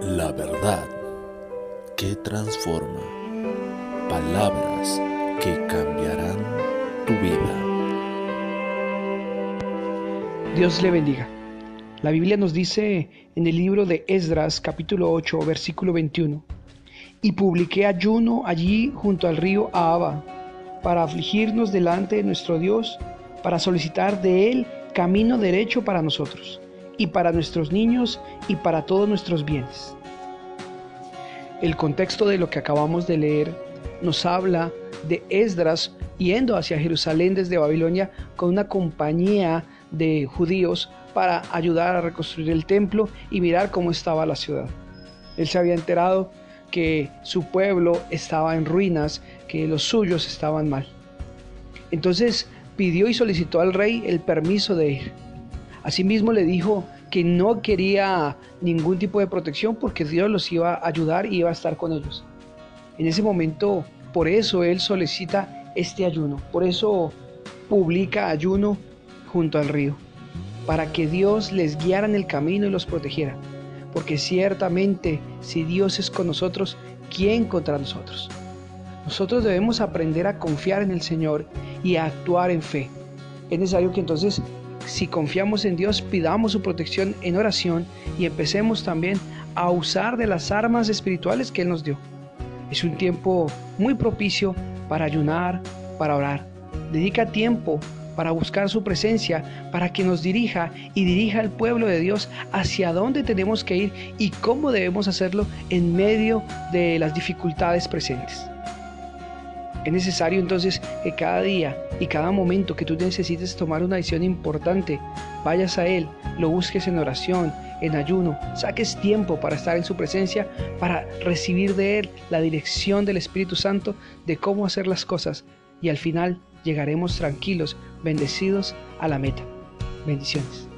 La verdad que transforma. Palabras que cambiarán tu vida. Dios le bendiga. La Biblia nos dice en el libro de Esdras capítulo 8 versículo 21. Y publiqué ayuno allí junto al río Ahaba para afligirnos delante de nuestro Dios, para solicitar de Él camino derecho para nosotros y para nuestros niños y para todos nuestros bienes. El contexto de lo que acabamos de leer nos habla de Esdras yendo hacia Jerusalén desde Babilonia con una compañía de judíos para ayudar a reconstruir el templo y mirar cómo estaba la ciudad. Él se había enterado que su pueblo estaba en ruinas, que los suyos estaban mal. Entonces pidió y solicitó al rey el permiso de ir. Asimismo le dijo que no quería ningún tipo de protección porque Dios los iba a ayudar y iba a estar con ellos. En ese momento, por eso él solicita este ayuno, por eso publica ayuno junto al río, para que Dios les guiara en el camino y los protegiera. Porque ciertamente si Dios es con nosotros, ¿quién contra nosotros? Nosotros debemos aprender a confiar en el Señor y a actuar en fe. Es necesario que entonces si confiamos en Dios, pidamos su protección en oración y empecemos también a usar de las armas espirituales que Él nos dio. Es un tiempo muy propicio para ayunar, para orar. Dedica tiempo para buscar su presencia, para que nos dirija y dirija al pueblo de Dios hacia dónde tenemos que ir y cómo debemos hacerlo en medio de las dificultades presentes. Es necesario entonces que cada día y cada momento que tú necesites tomar una decisión importante, vayas a Él, lo busques en oración, en ayuno, saques tiempo para estar en su presencia, para recibir de Él la dirección del Espíritu Santo de cómo hacer las cosas y al final llegaremos tranquilos, bendecidos a la meta. Bendiciones.